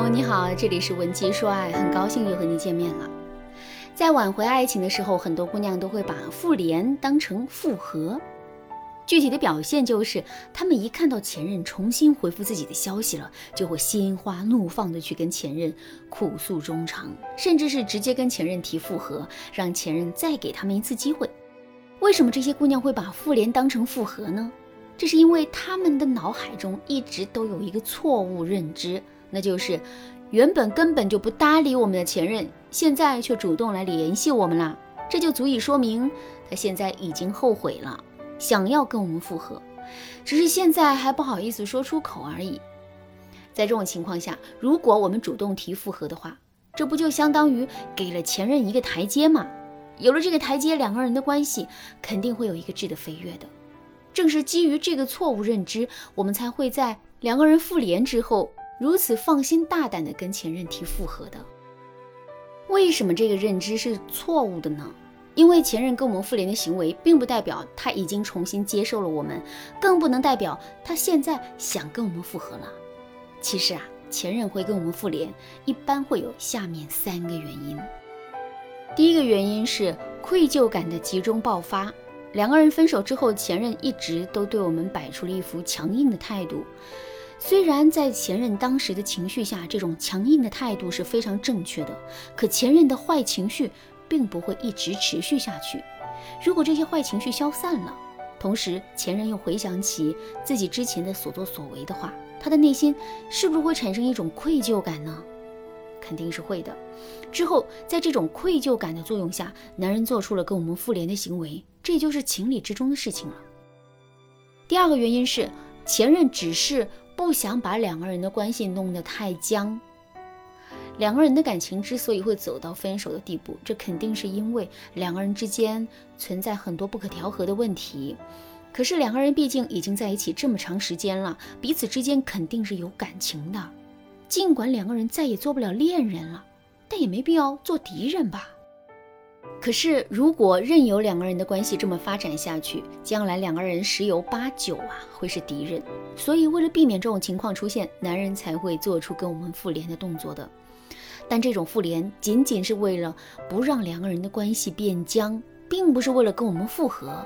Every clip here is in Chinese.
朋友你好，这里是文姬说爱，很高兴又和你见面了。在挽回爱情的时候，很多姑娘都会把复联当成复合。具体的表现就是，她们一看到前任重新回复自己的消息了，就会心花怒放的去跟前任哭诉衷肠，甚至是直接跟前任提复合，让前任再给他们一次机会。为什么这些姑娘会把复联当成复合呢？这是因为她们的脑海中一直都有一个错误认知，那就是原本根本就不搭理我们的前任，现在却主动来联系我们了，这就足以说明他现在已经后悔了。想要跟我们复合，只是现在还不好意思说出口而已。在这种情况下，如果我们主动提复合的话，这不就相当于给了前任一个台阶吗？有了这个台阶，两个人的关系肯定会有一个质的飞跃的。正是基于这个错误认知，我们才会在两个人复联之后如此放心大胆地跟前任提复合的。为什么这个认知是错误的呢？因为前任跟我们复联的行为，并不代表他已经重新接受了我们，更不能代表他现在想跟我们复合了。其实啊，前任会跟我们复联，一般会有下面三个原因。第一个原因是愧疚感的集中爆发。两个人分手之后，前任一直都对我们摆出了一副强硬的态度。虽然在前任当时的情绪下，这种强硬的态度是非常正确的，可前任的坏情绪。并不会一直持续下去。如果这些坏情绪消散了，同时前任又回想起自己之前的所作所为的话，他的内心是不是会产生一种愧疚感呢？肯定是会的。之后在这种愧疚感的作用下，男人做出了跟我们复联的行为，这就是情理之中的事情了。第二个原因是前任只是不想把两个人的关系弄得太僵。两个人的感情之所以会走到分手的地步，这肯定是因为两个人之间存在很多不可调和的问题。可是两个人毕竟已经在一起这么长时间了，彼此之间肯定是有感情的。尽管两个人再也做不了恋人了，但也没必要做敌人吧？可是如果任由两个人的关系这么发展下去，将来两个人十有八九啊会是敌人。所以为了避免这种情况出现，男人才会做出跟我们复联的动作的。但这种复联仅仅是为了不让两个人的关系变僵，并不是为了跟我们复合。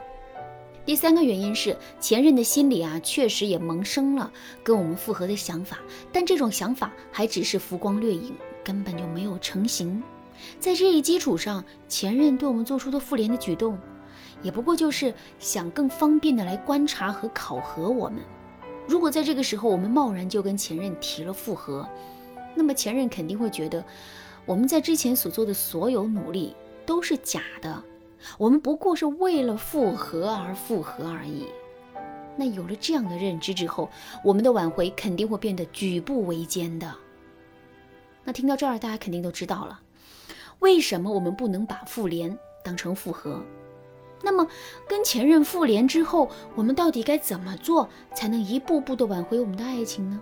第三个原因是前任的心里啊，确实也萌生了跟我们复合的想法，但这种想法还只是浮光掠影，根本就没有成型。在这一基础上，前任对我们做出的复联的举动，也不过就是想更方便的来观察和考核我们。如果在这个时候我们贸然就跟前任提了复合，那么前任肯定会觉得，我们在之前所做的所有努力都是假的，我们不过是为了复合而复合而已。那有了这样的认知之后，我们的挽回肯定会变得举步维艰的。那听到这儿，大家肯定都知道了，为什么我们不能把复联当成复合？那么跟前任复联之后，我们到底该怎么做才能一步步的挽回我们的爱情呢？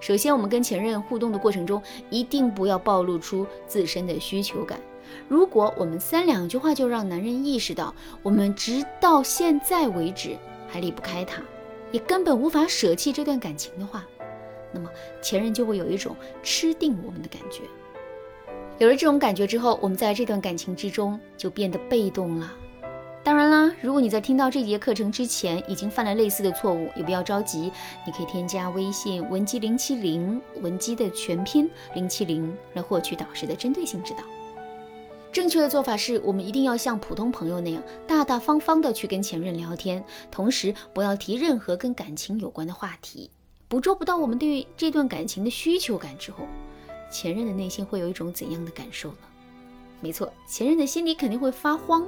首先，我们跟前任互动的过程中，一定不要暴露出自身的需求感。如果我们三两句话就让男人意识到我们直到现在为止还离不开他，也根本无法舍弃这段感情的话，那么前任就会有一种吃定我们的感觉。有了这种感觉之后，我们在这段感情之中就变得被动了。当然啦，如果你在听到这节课程之前已经犯了类似的错误，也不要着急，你可以添加微信文姬零七零，文姬的全拼零七零，来获取导师的针对性指导。正确的做法是我们一定要像普通朋友那样，大大方方的去跟前任聊天，同时不要提任何跟感情有关的话题。捕捉不到我们对这段感情的需求感之后，前任的内心会有一种怎样的感受呢？没错，前任的心里肯定会发慌。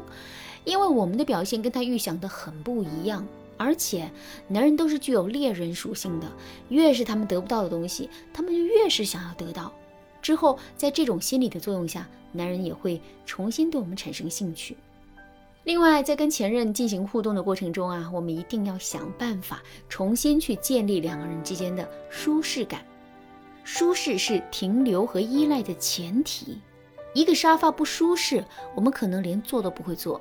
因为我们的表现跟他预想的很不一样，而且男人都是具有猎人属性的，越是他们得不到的东西，他们就越是想要得到。之后，在这种心理的作用下，男人也会重新对我们产生兴趣。另外，在跟前任进行互动的过程中啊，我们一定要想办法重新去建立两个人之间的舒适感。舒适是停留和依赖的前提。一个沙发不舒适，我们可能连坐都不会坐。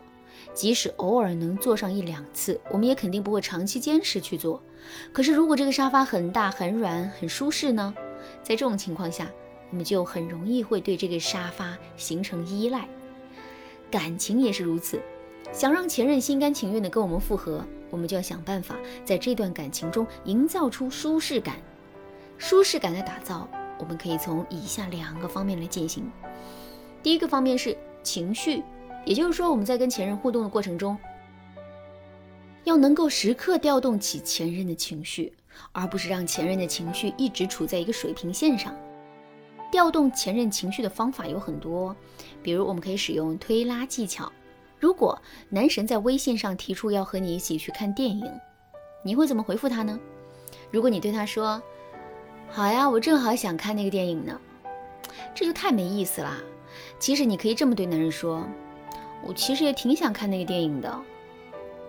即使偶尔能坐上一两次，我们也肯定不会长期坚持去做。可是，如果这个沙发很大、很软、很舒适呢？在这种情况下，我们就很容易会对这个沙发形成依赖。感情也是如此，想让前任心甘情愿地跟我们复合，我们就要想办法在这段感情中营造出舒适感。舒适感的打造，我们可以从以下两个方面来进行。第一个方面是情绪，也就是说我们在跟前任互动的过程中，要能够时刻调动起前任的情绪，而不是让前任的情绪一直处在一个水平线上。调动前任情绪的方法有很多，比如我们可以使用推拉技巧。如果男神在微信上提出要和你一起去看电影，你会怎么回复他呢？如果你对他说，好呀，我正好想看那个电影呢，这就太没意思啦。其实你可以这么对男人说：“我其实也挺想看那个电影的。”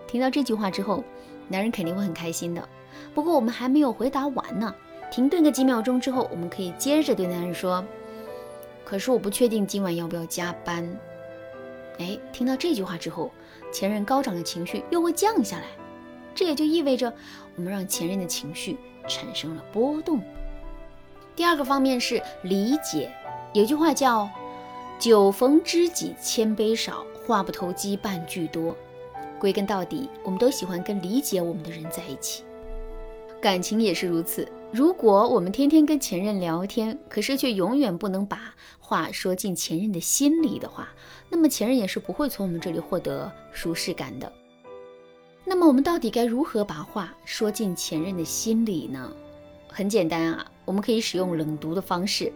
听到这句话之后，男人肯定会很开心的。不过我们还没有回答完呢，停顿个几秒钟之后，我们可以接着对男人说：“可是我不确定今晚要不要加班。”哎，听到这句话之后，前任高涨的情绪又会降下来，这也就意味着我们让前任的情绪产生了波动。第二个方面是理解，有句话叫“酒逢知己千杯少，话不投机半句多”。归根到底，我们都喜欢跟理解我们的人在一起。感情也是如此。如果我们天天跟前任聊天，可是却永远不能把话说进前任的心里的话，那么前任也是不会从我们这里获得舒适感的。那么我们到底该如何把话说进前任的心里呢？很简单啊。我们可以使用冷读的方式。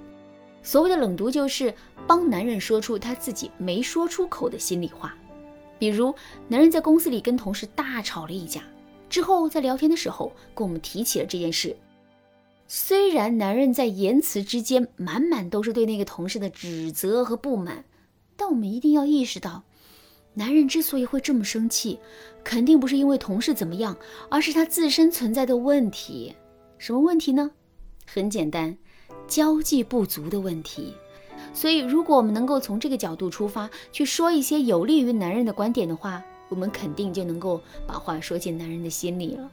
所谓的冷读，就是帮男人说出他自己没说出口的心里话。比如，男人在公司里跟同事大吵了一架，之后在聊天的时候跟我们提起了这件事。虽然男人在言辞之间满满都是对那个同事的指责和不满，但我们一定要意识到，男人之所以会这么生气，肯定不是因为同事怎么样，而是他自身存在的问题。什么问题呢？很简单，交际不足的问题。所以，如果我们能够从这个角度出发，去说一些有利于男人的观点的话，我们肯定就能够把话说进男人的心里了。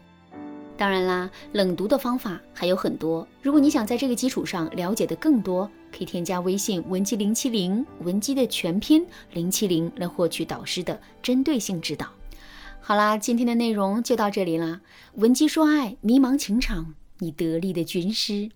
当然啦，冷读的方法还有很多。如果你想在这个基础上了解的更多，可以添加微信文姬零七零，文姬的全拼零七零，来获取导师的针对性指导。好啦，今天的内容就到这里啦。文姬说爱，迷茫情场。你得力的军师。